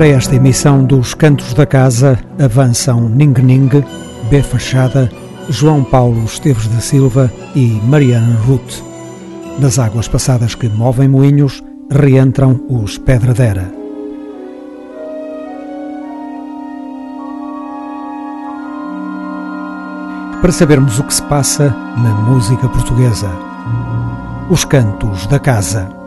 Para esta emissão dos Cantos da Casa avançam Ning Ning, B Fachada, João Paulo Esteves da Silva e Mariana Ruth. Nas águas passadas que movem moinhos, reentram os Pedradera. Para sabermos o que se passa na música portuguesa. Os Cantos da Casa.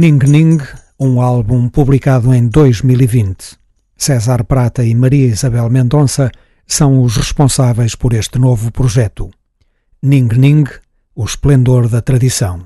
Ning Ning, um álbum publicado em 2020. César Prata e Maria Isabel Mendonça são os responsáveis por este novo projeto. Ning Ning, o esplendor da tradição.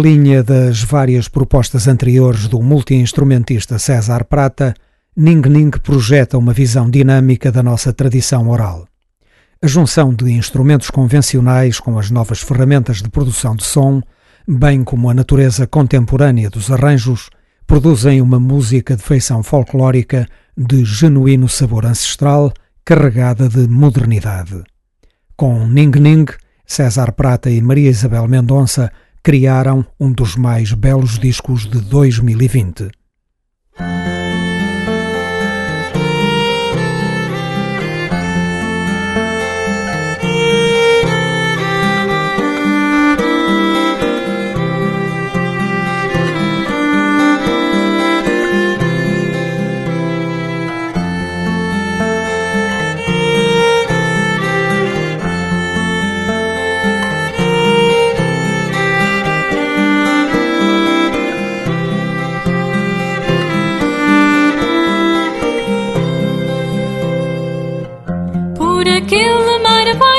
Linha das várias propostas anteriores do multi-instrumentista César Prata, Ning Ning projeta uma visão dinâmica da nossa tradição oral. A junção de instrumentos convencionais com as novas ferramentas de produção de som, bem como a natureza contemporânea dos arranjos, produzem uma música de feição folclórica de genuíno sabor ancestral, carregada de modernidade. Com Ning Ning, César Prata e Maria Isabel Mendonça criaram um dos mais belos discos de 2020.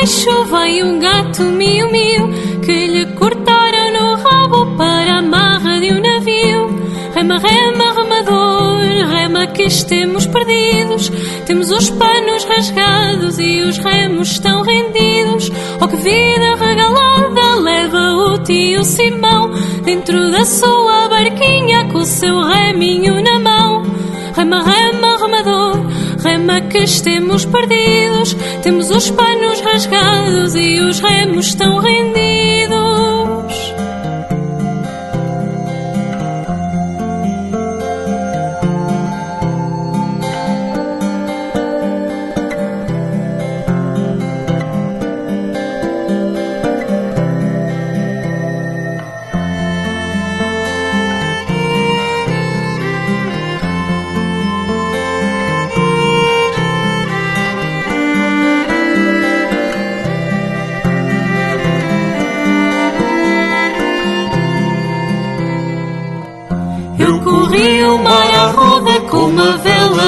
Baixo vai um gato miu-miu que lhe cortaram no rabo para a marra de um navio. Rema, rema, remador, rema que estemos perdidos. Temos os panos rasgados e os remos estão rendidos. Oh, que vida regalada leva o tio Simão dentro da sua barquinha com o seu reminho na mão. Rema, rema, remador, rema que estemos perdidos. Temos os panos rasgados e os remos estão rendidos.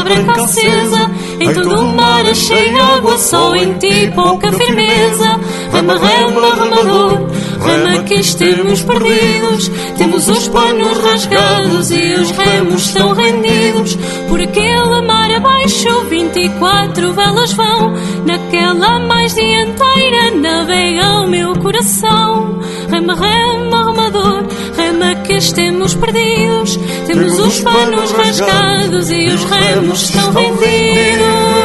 Branca acesa. Em todo o mar achei água, só em ti pouca firmeza. Rama, rama, remador, rama que estemos perdidos. Temos os panos rasgados e os remos estão rendidos. Por aquele mar abaixo, 24 velas vão. Naquela mais dianteira navega o meu coração. Rama, rama, remador, rama que estemos perdidos. Temos os panos rasgados e os remos estão vendidos.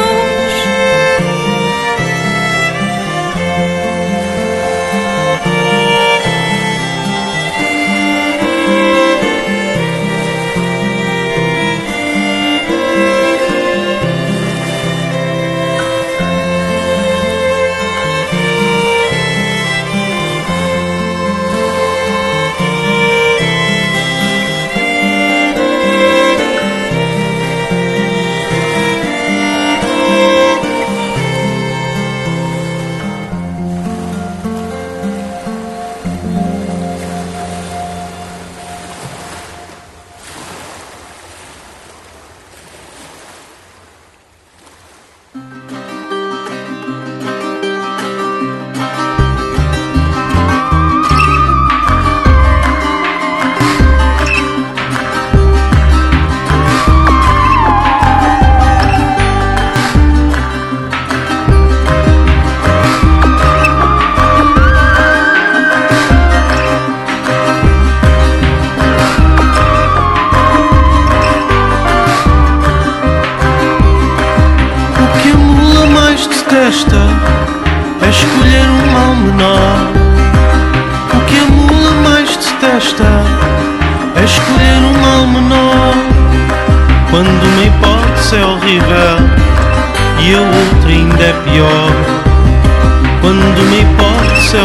L'ultima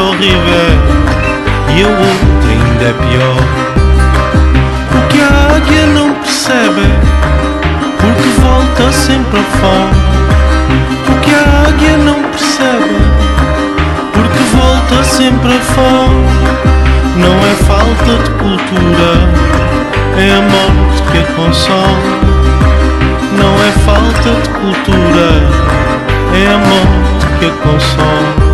horrível e o outro ainda é pior. O que a águia não percebe, porque volta sempre a fome. O que a águia não percebe, porque volta sempre a fome. Não é falta de cultura, é a morte que a consola. Não é falta de cultura, é a morte que a consola.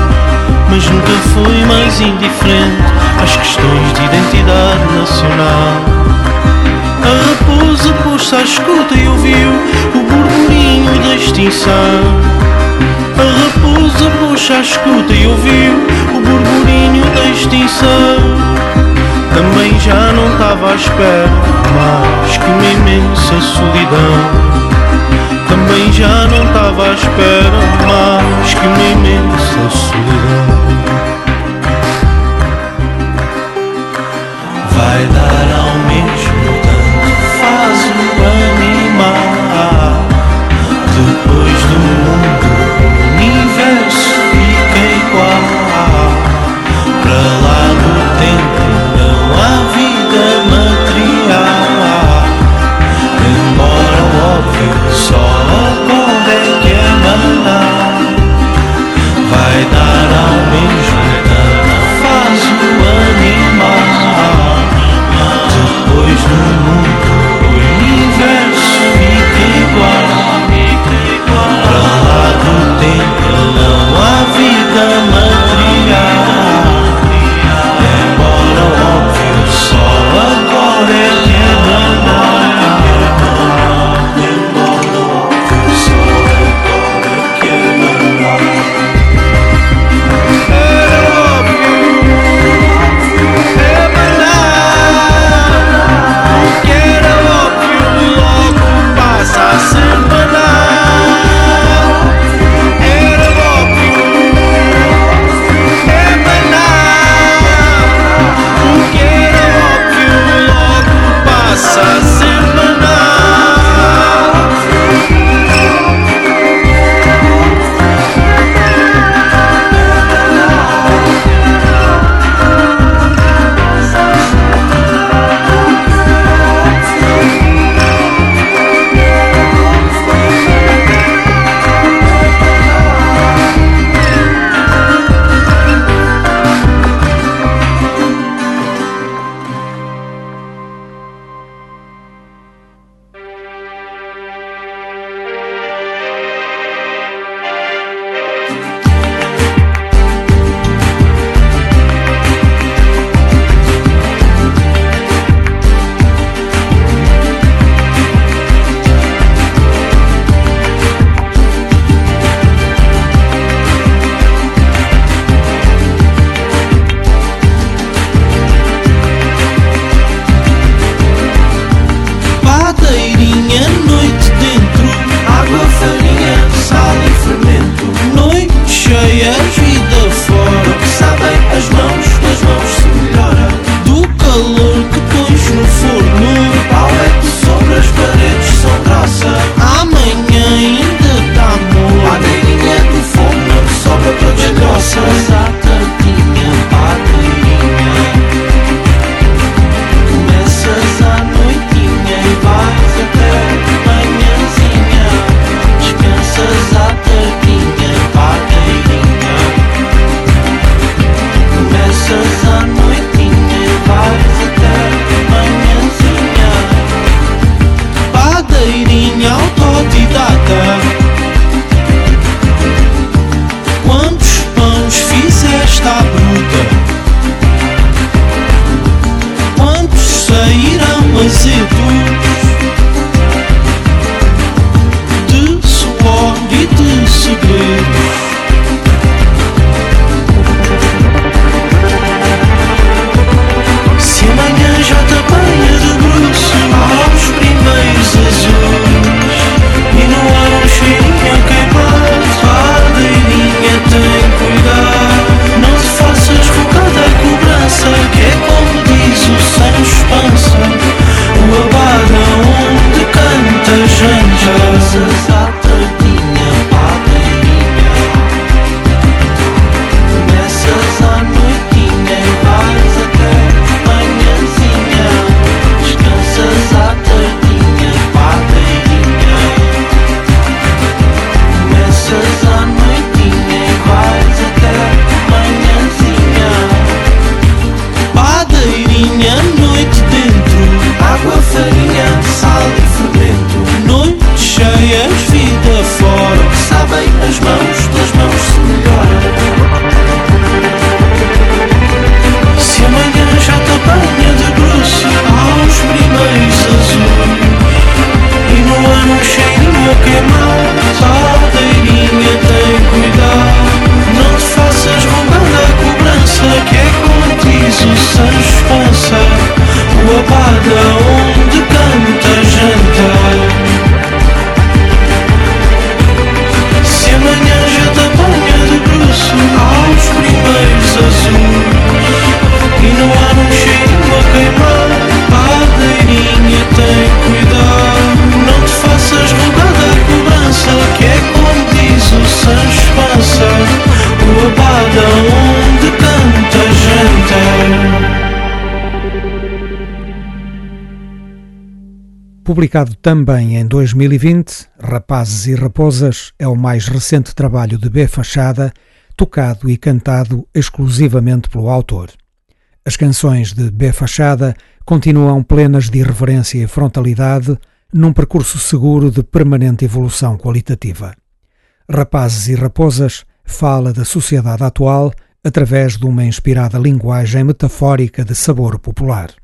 mas nunca fui mais indiferente às questões de identidade nacional. A raposa pôs-se à escuta e ouviu o burburinho da extinção. A raposa pôs-se à escuta e ouviu o burburinho da extinção. Também já não estava à espera mais que uma imensa solidão também já não tava à espera mais que uma imensa solidão. Vai dar ao Publicado também em 2020, Rapazes e Raposas é o mais recente trabalho de B. Fachada, tocado e cantado exclusivamente pelo autor. As canções de B. Fachada continuam plenas de irreverência e frontalidade num percurso seguro de permanente evolução qualitativa. Rapazes e Raposas fala da sociedade atual através de uma inspirada linguagem metafórica de sabor popular.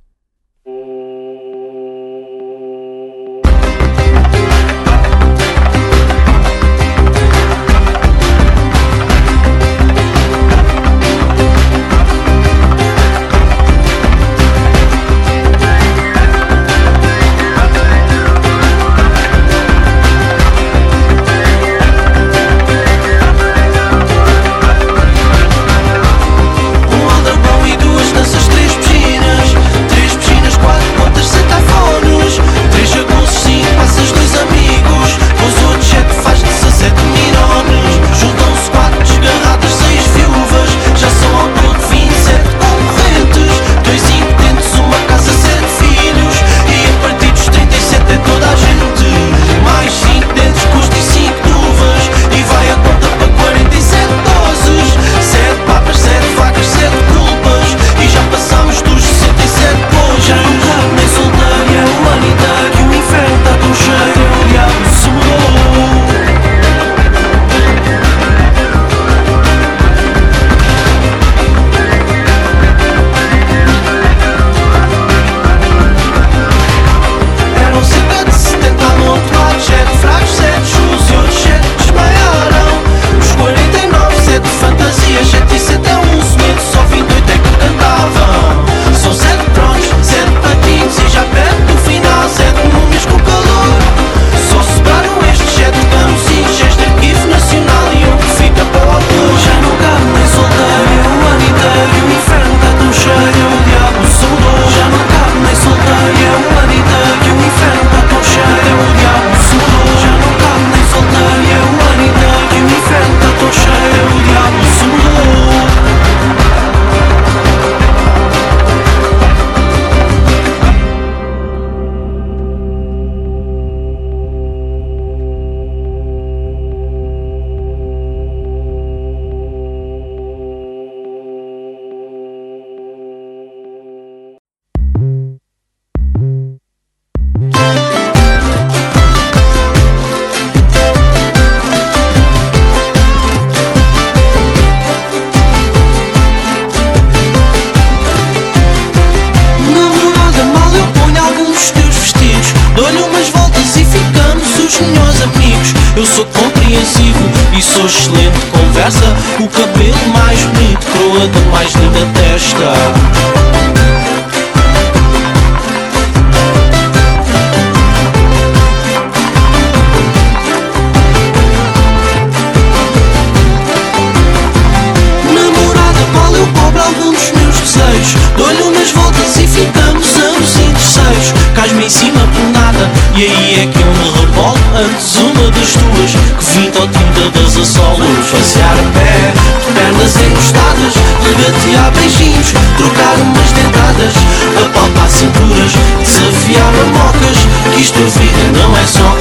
Cristocida não é só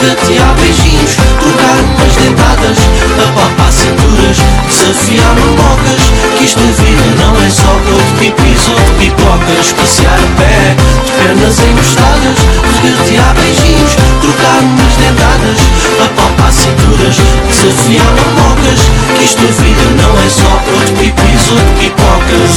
Regatear beijinhos, trocar umas dentadas, apalpar cinturas, desafiar mamocas. Que esta vida não é só dor de pipis ou de pipocas, passear a pé, de pernas encostadas, regatear beijinhos, trocar umas dentadas, apalpar cinturas, desafiar mamocas. Que esta vida não é só dor de pipis ou de pipocas.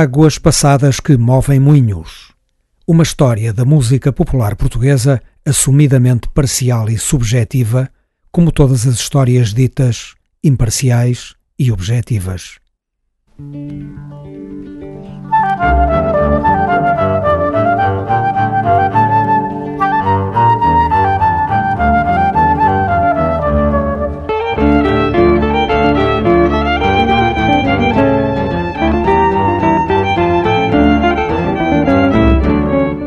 Águas passadas que movem moinhos. Uma história da música popular portuguesa assumidamente parcial e subjetiva, como todas as histórias ditas imparciais e objetivas.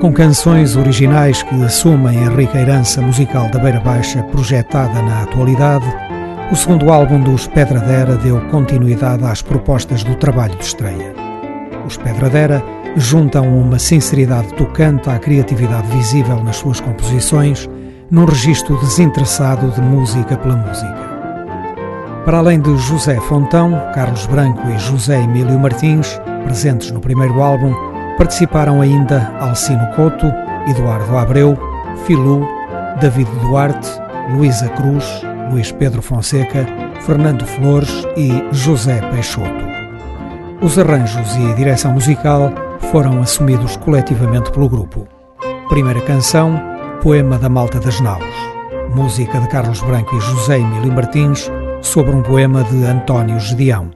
Com canções originais que assumem a rica herança musical da Beira Baixa projetada na atualidade, o segundo álbum dos Pedradera deu continuidade às propostas do trabalho de estreia. Os Pedradera juntam uma sinceridade tocante à criatividade visível nas suas composições, num registro desinteressado de música pela música. Para além de José Fontão, Carlos Branco e José Emílio Martins, presentes no primeiro álbum, Participaram ainda Alcino Couto, Eduardo Abreu, Filu, David Duarte, Luísa Cruz, Luís Pedro Fonseca, Fernando Flores e José Peixoto. Os arranjos e a direção musical foram assumidos coletivamente pelo grupo. Primeira canção, Poema da Malta das Naus. Música de Carlos Branco e José Emílio Martins sobre um poema de António Gedeão.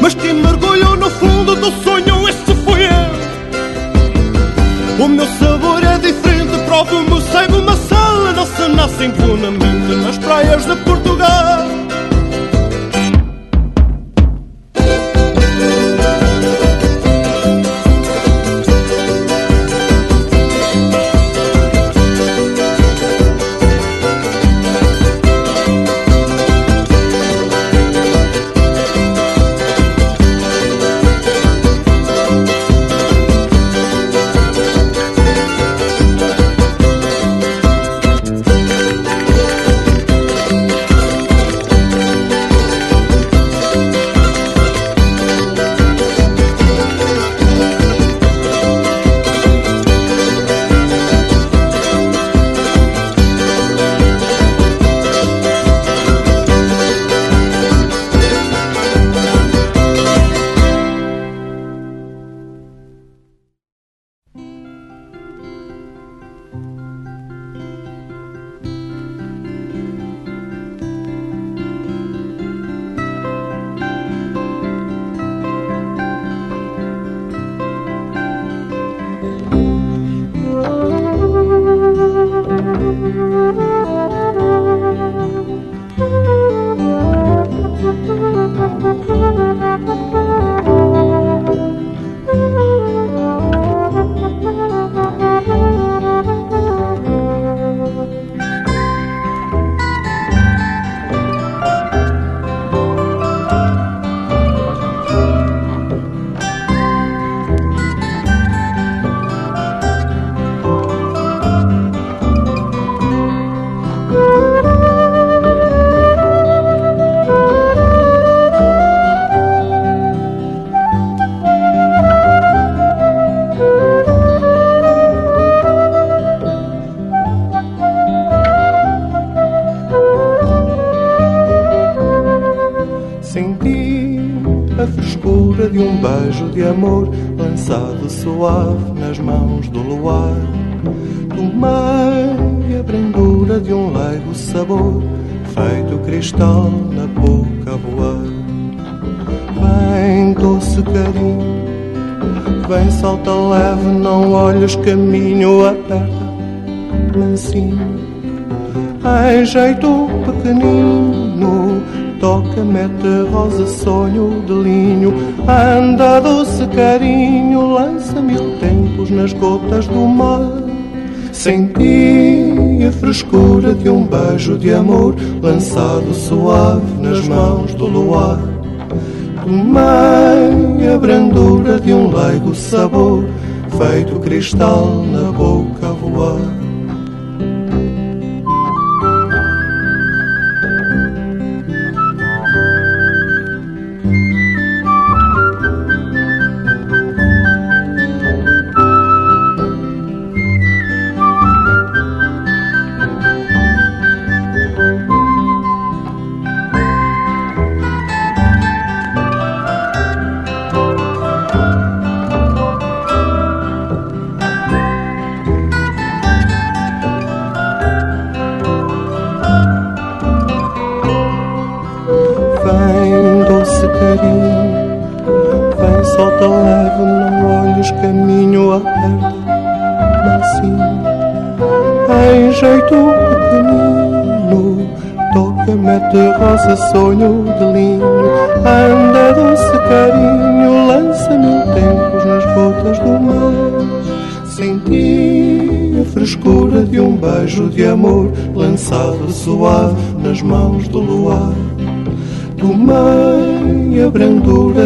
Mas amor lançado suave nas mãos do luar. Tomei a brandura de um leigo sabor feito cristal na boca a voar. Vem doce carinho, vem salta leve, não olhos caminho aperta, mansinho. Em jeito pequenino, toca, mete rosa, sonho de linho, anda doce carinho, lança mil tempos nas gotas do mar. Senti a frescura de um beijo de amor lançado suave nas mãos do luar. Tomei a brandura de um leigo sabor, feito cristal na boca a voar.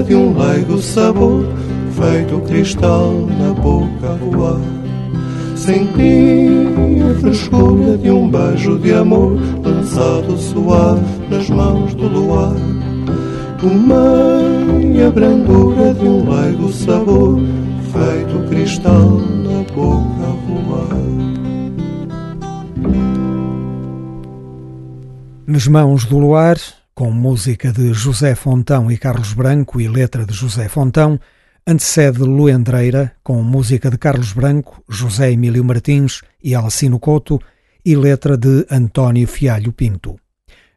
De um leigo sabor, feito cristal na boca a voar. Senti a frescura de um beijo de amor lançado suave nas mãos do luar. Tomei a brandura de um leigo sabor, feito cristal na boca a voar. Nas mãos do luar, com música de José Fontão e Carlos Branco e letra de José Fontão, antecede Luendreira, com música de Carlos Branco, José Emílio Martins e Alcino Couto, e letra de António Fialho Pinto.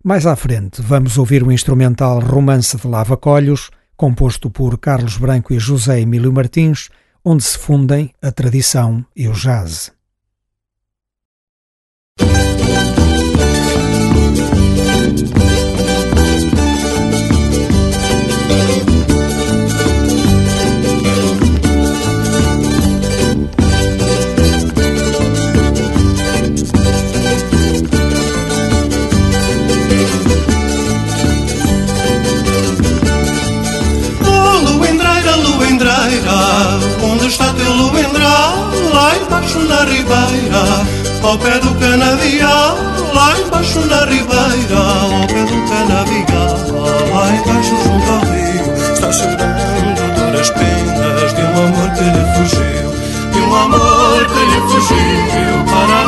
Mais à frente, vamos ouvir o instrumental Romance de Lava Colhos, composto por Carlos Branco e José Emílio Martins, onde se fundem a tradição e o jazz. Teu luendral lá embaixo na ribeira, ao pé do canavial, lá embaixo na ribeira, ao pé do canavial, lá embaixo junto ao rio, está chorando duras penas de um amor que lhe fugiu, de um amor que lhe fugiu, para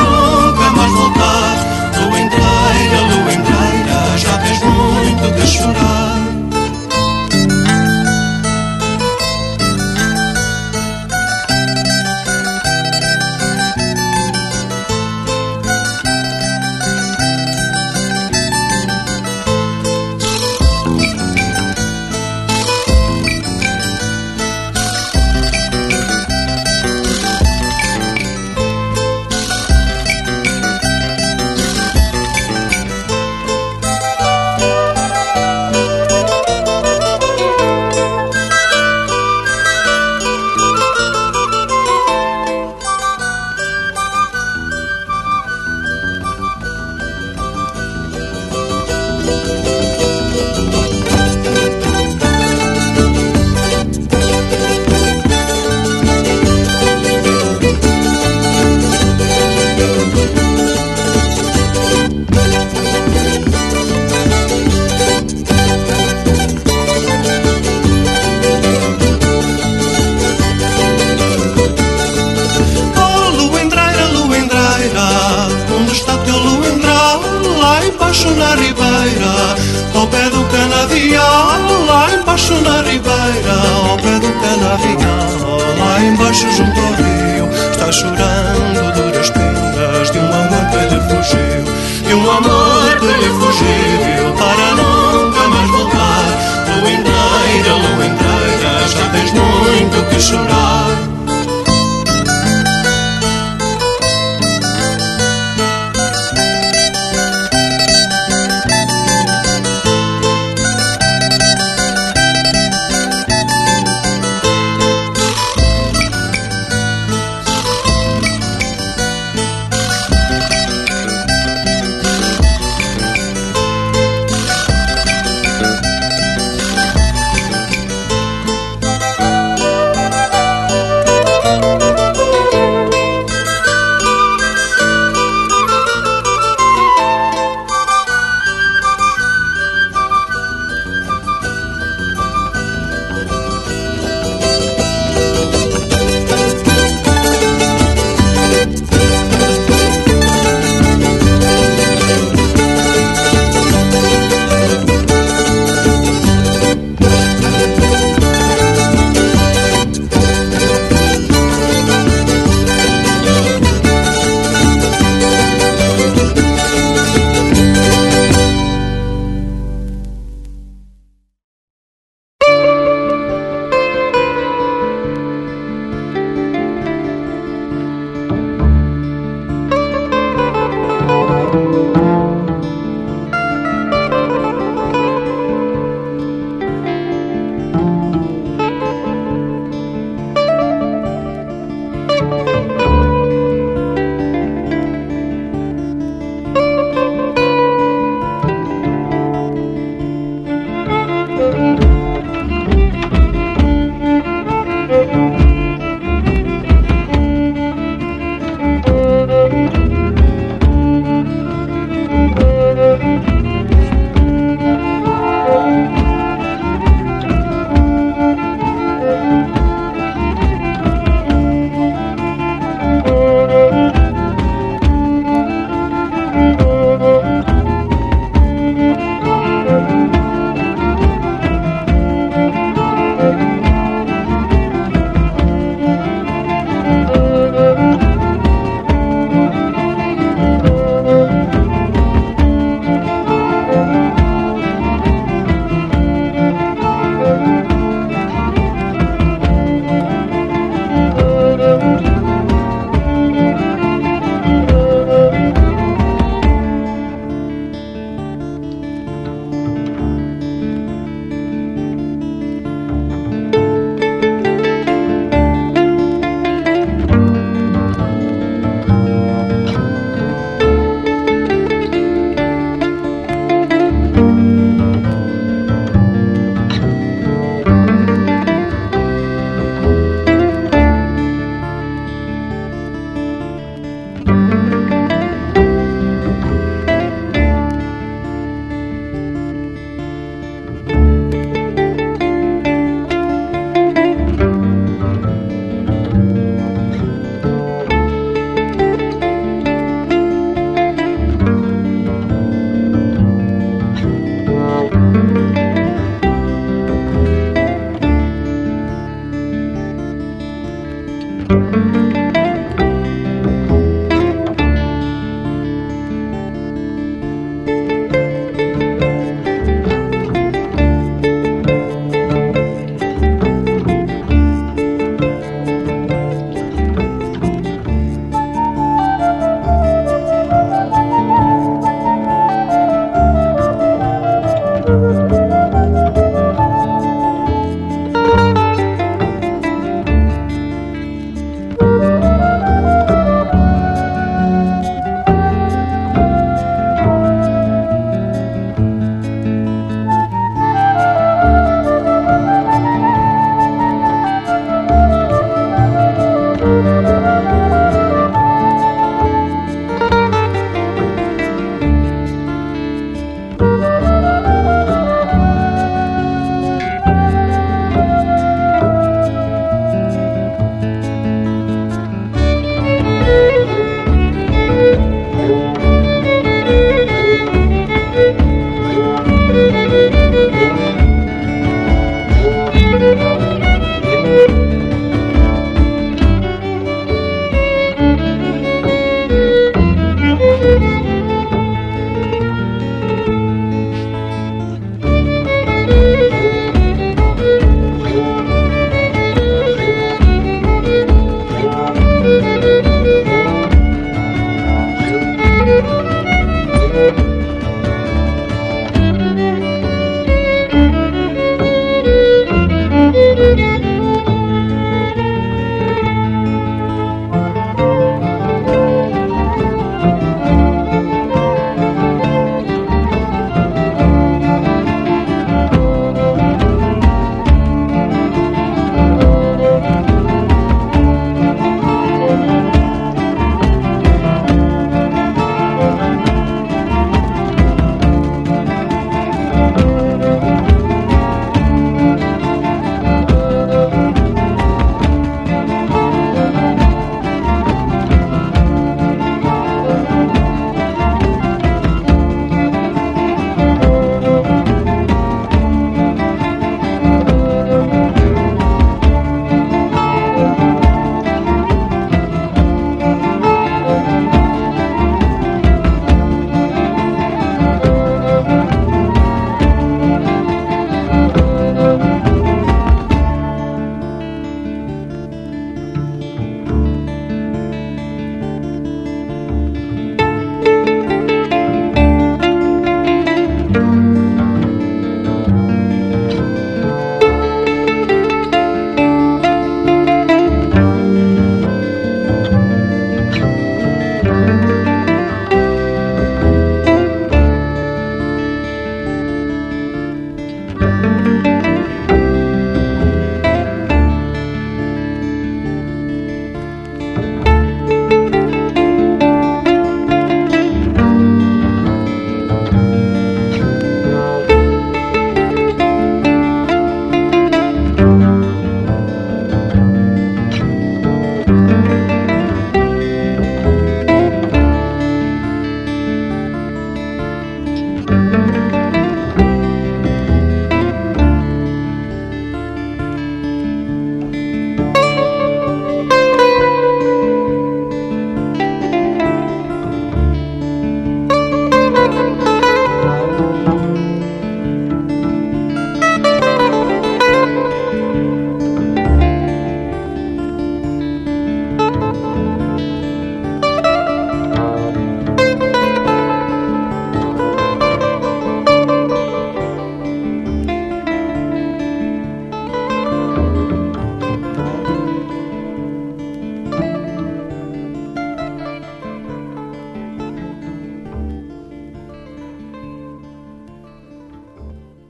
inelegível para nunca mais voltar. Luendeira, inteira, já tens muito que chorar.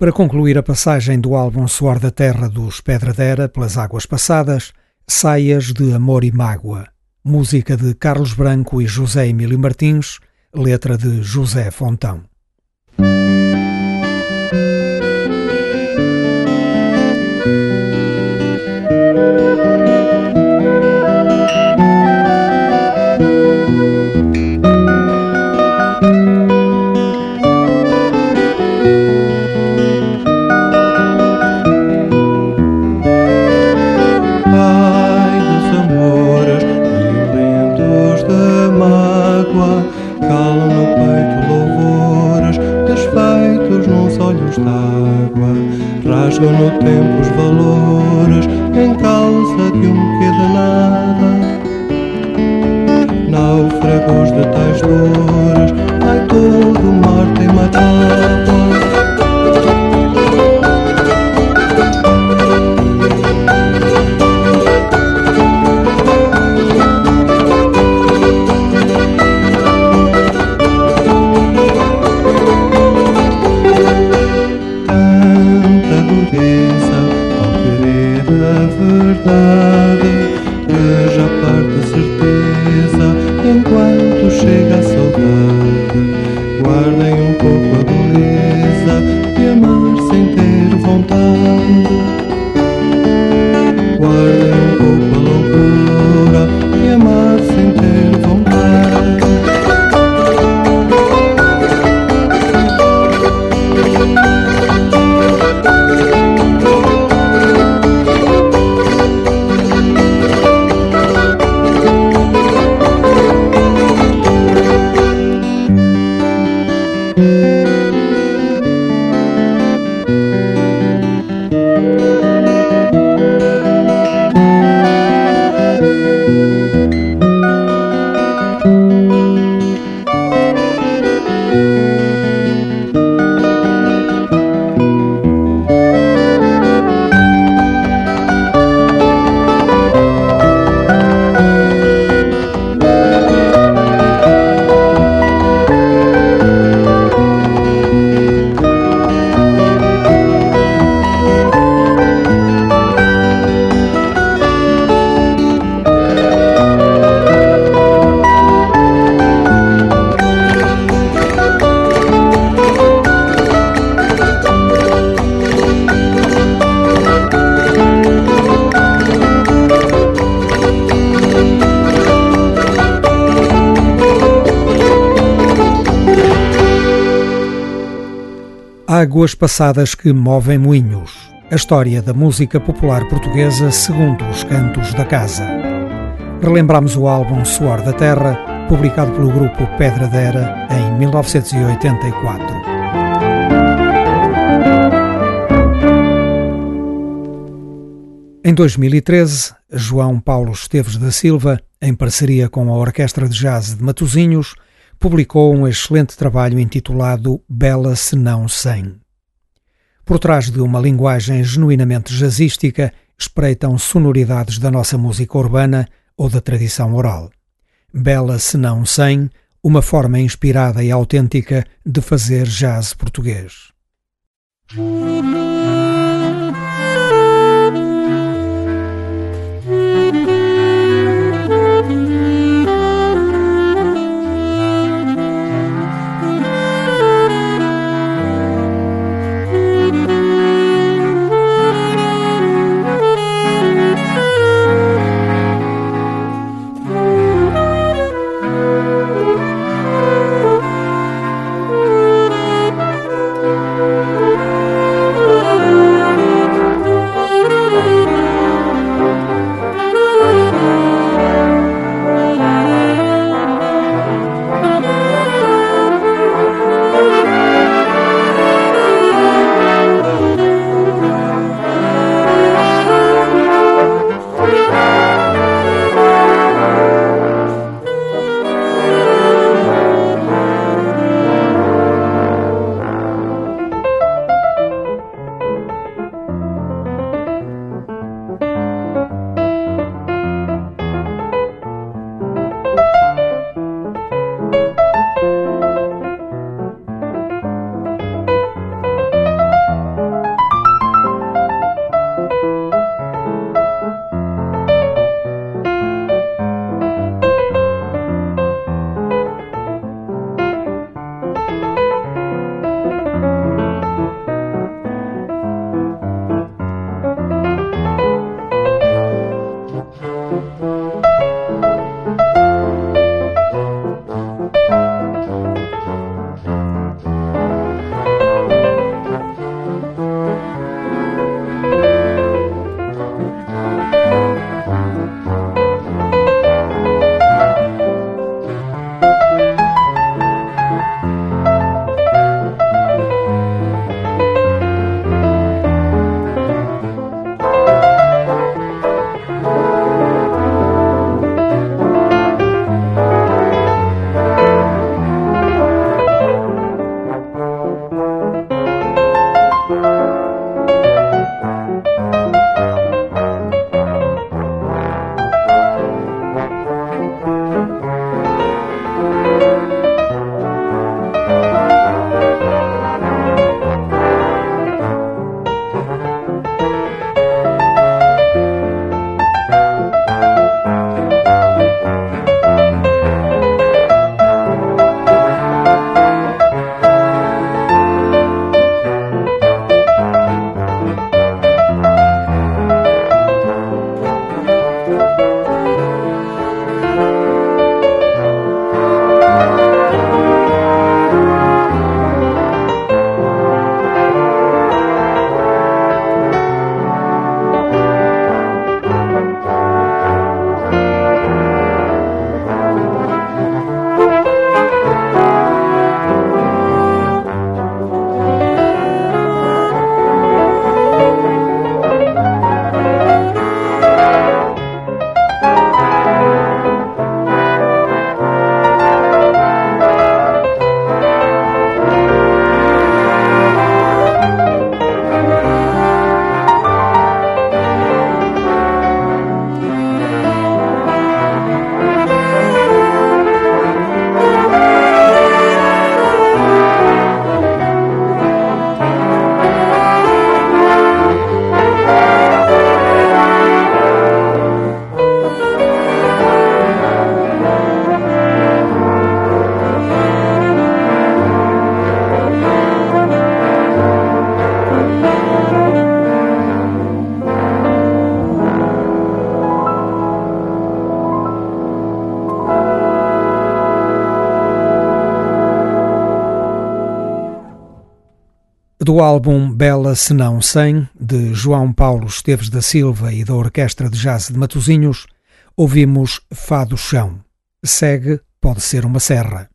Para concluir a passagem do álbum Suor da Terra dos Pedradera pelas Águas Passadas, Saias de Amor e Mágoa, música de Carlos Branco e José Emílio Martins, letra de José Fontão. Águas passadas que movem moinhos. A história da música popular portuguesa segundo os cantos da casa. Relembramos o álbum Suor da Terra, publicado pelo grupo Pedradera em 1984. Em 2013, João Paulo Esteves da Silva, em parceria com a Orquestra de Jazz de Matosinhos, publicou um excelente trabalho intitulado Bela Senão Sem. Por trás de uma linguagem genuinamente jazzística espreitam sonoridades da nossa música urbana ou da tradição oral. Bela Senão Sem, uma forma inspirada e autêntica de fazer jazz português. Do álbum Bela Senão 100, de João Paulo Esteves da Silva e da Orquestra de Jazz de Matosinhos, ouvimos Fado Chão. Segue Pode Ser Uma Serra.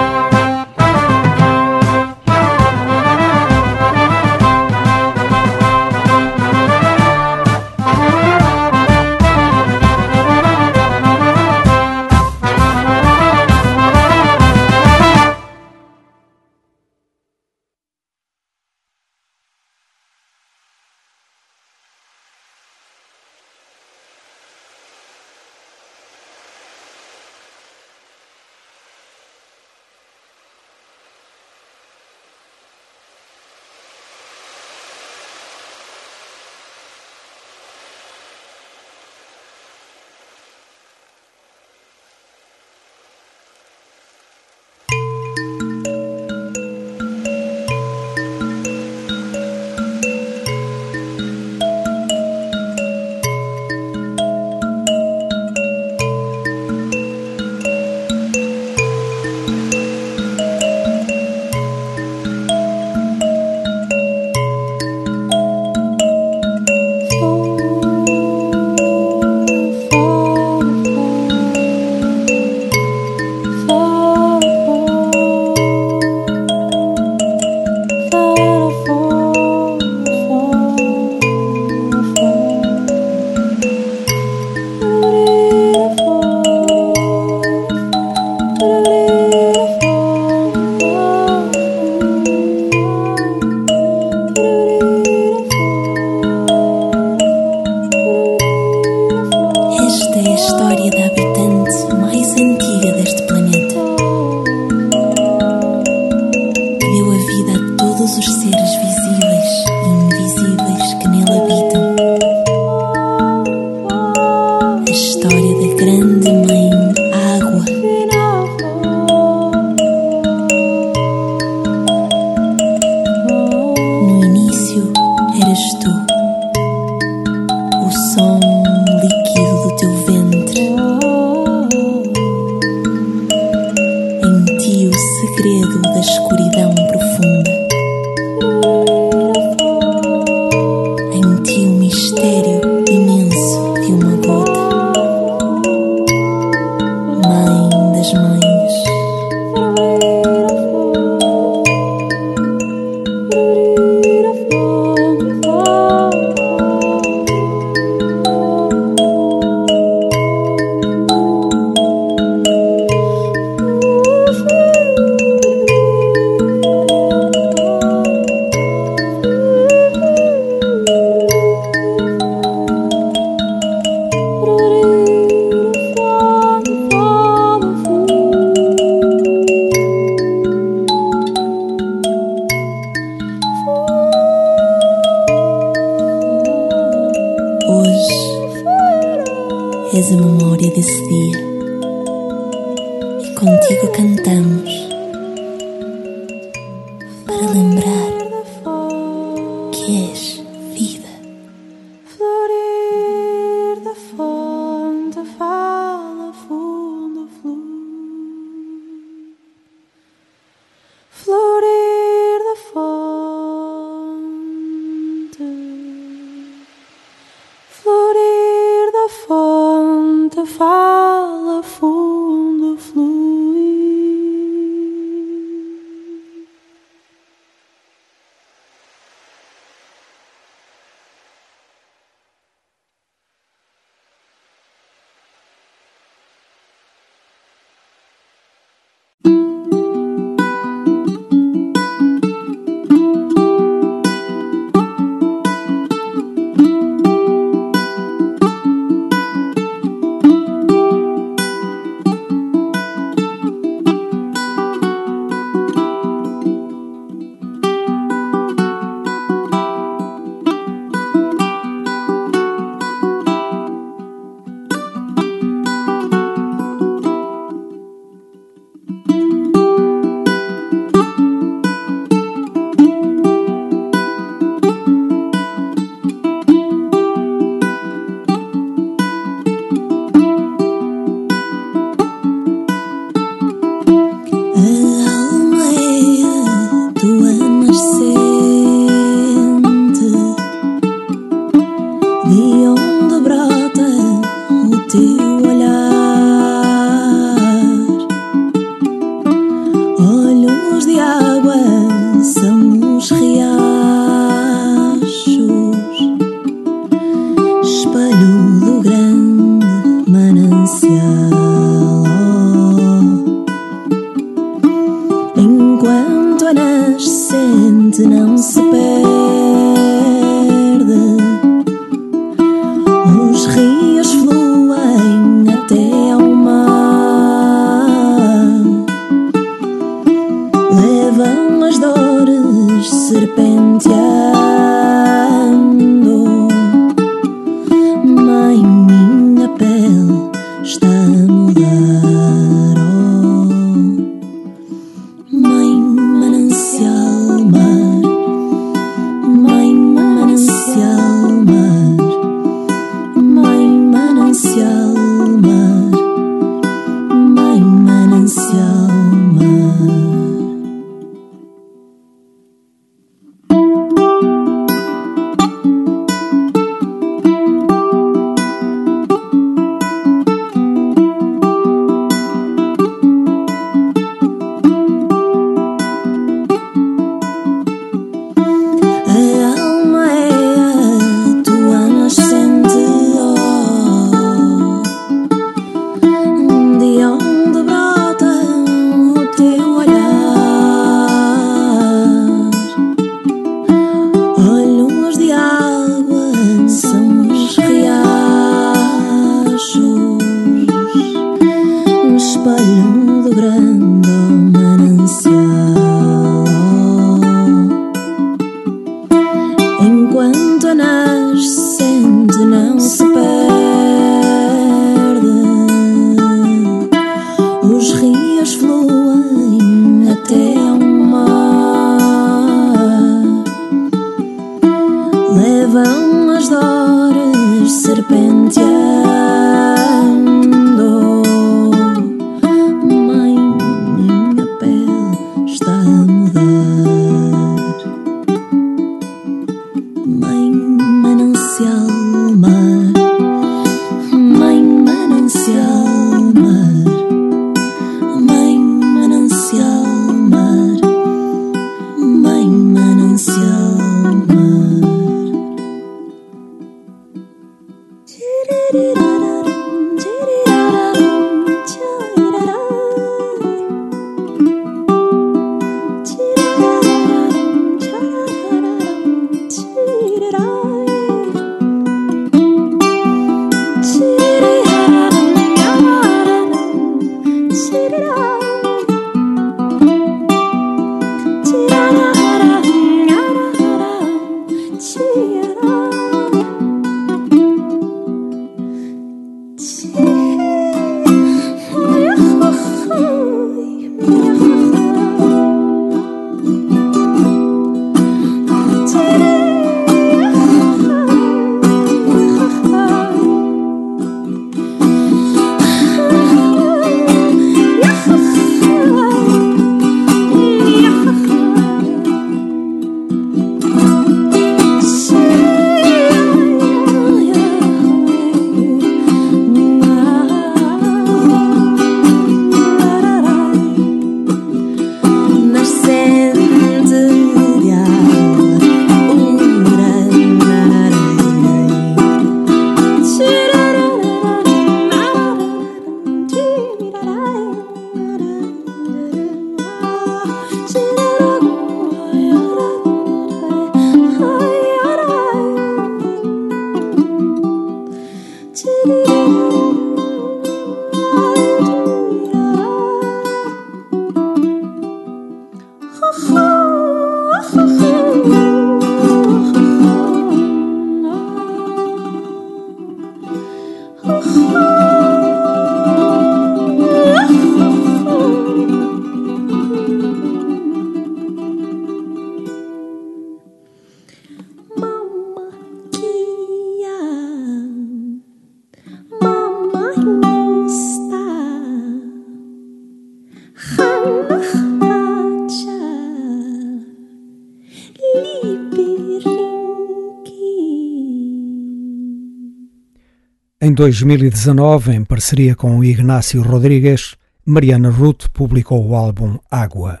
Em 2019, em parceria com Ignácio Rodrigues, Mariana Ruth publicou o álbum Água.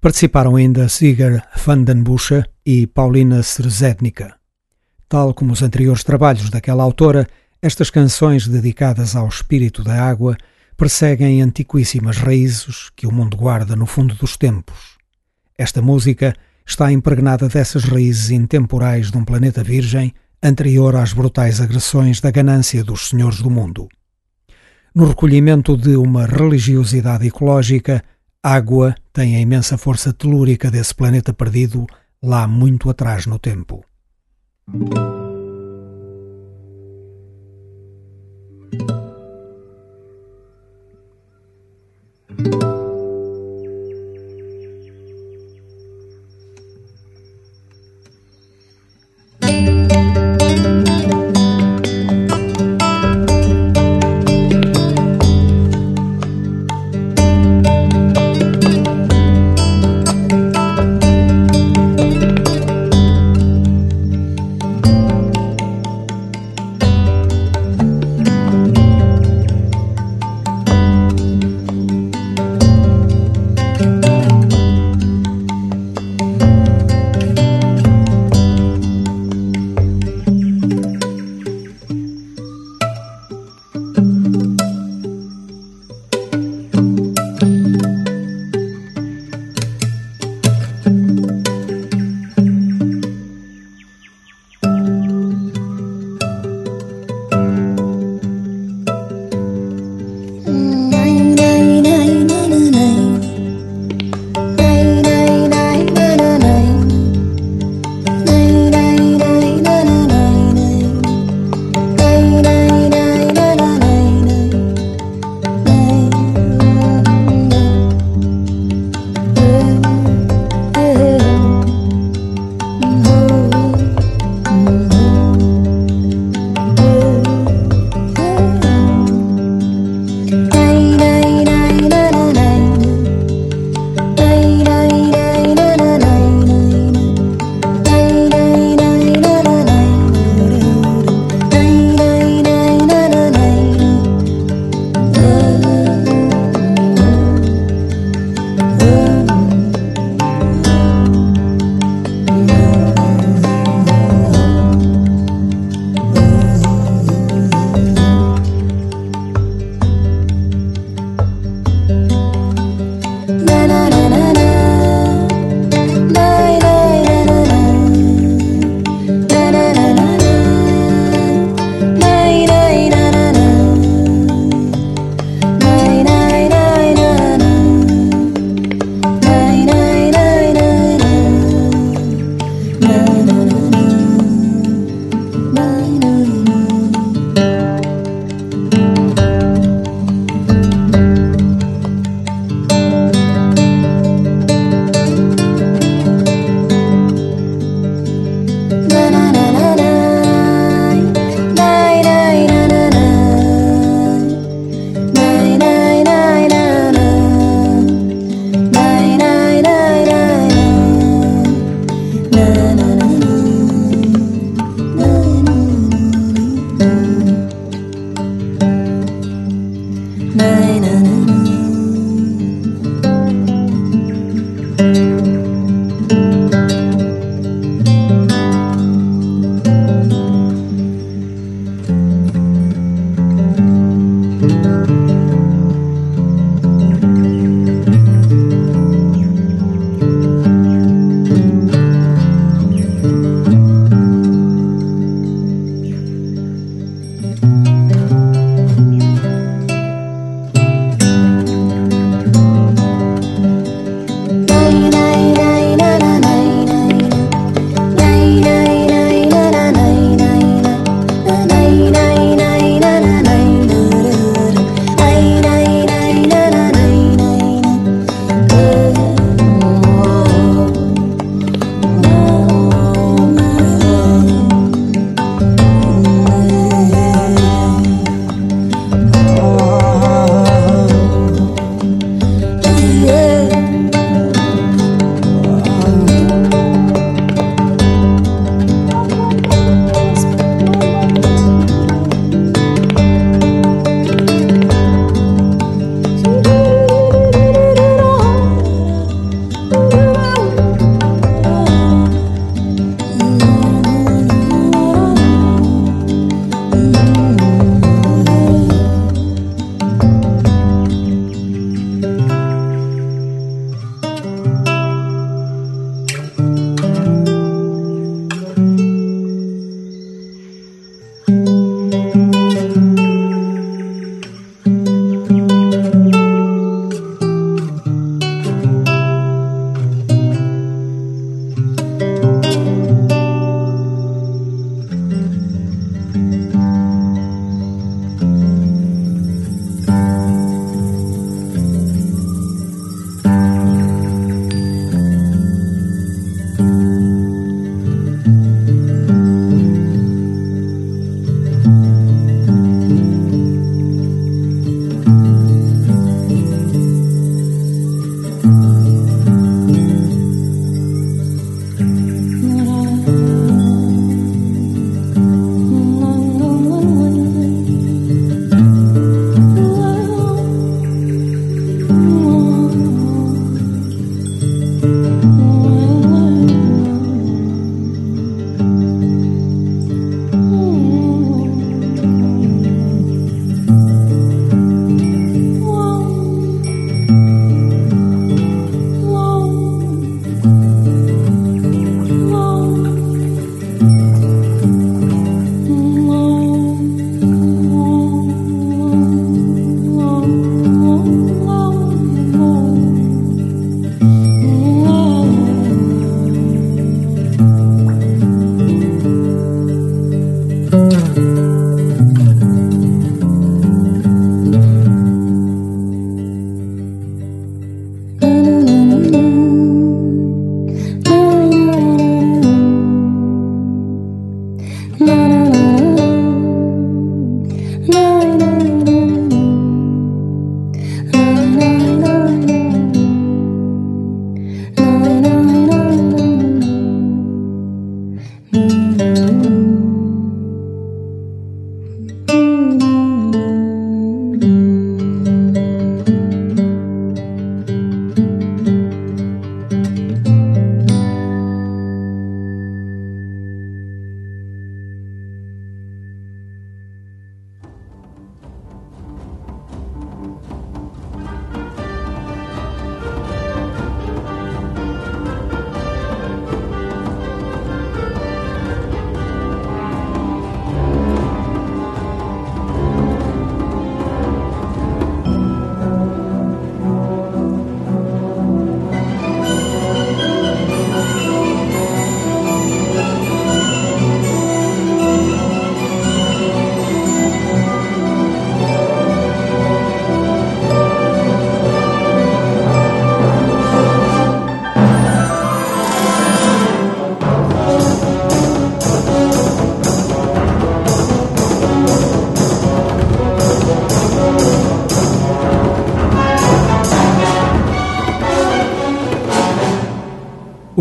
Participaram ainda Sigur Vandenbusche e Paulina Szerzednica. Tal como os anteriores trabalhos daquela autora, estas canções dedicadas ao espírito da água perseguem antiquíssimas raízes que o mundo guarda no fundo dos tempos. Esta música está impregnada dessas raízes intemporais de um planeta virgem anterior às brutais agressões da ganância dos senhores do mundo. No recolhimento de uma religiosidade ecológica, água tem a imensa força telúrica desse planeta perdido lá muito atrás no tempo.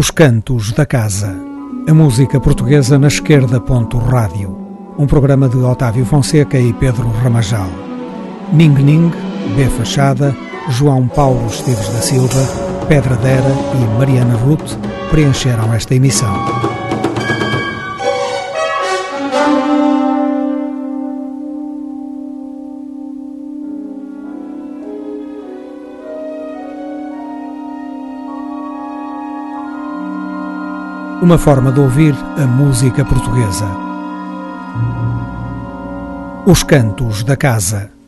Os Cantos da Casa. A música portuguesa na esquerda. Ponto rádio. Um programa de Otávio Fonseca e Pedro Ramajal. Ning Ning, B Fachada, João Paulo Esteves da Silva, Pedra Dera e Mariana Ruth preencheram esta emissão. Uma forma de ouvir a música portuguesa. Os Cantos da Casa.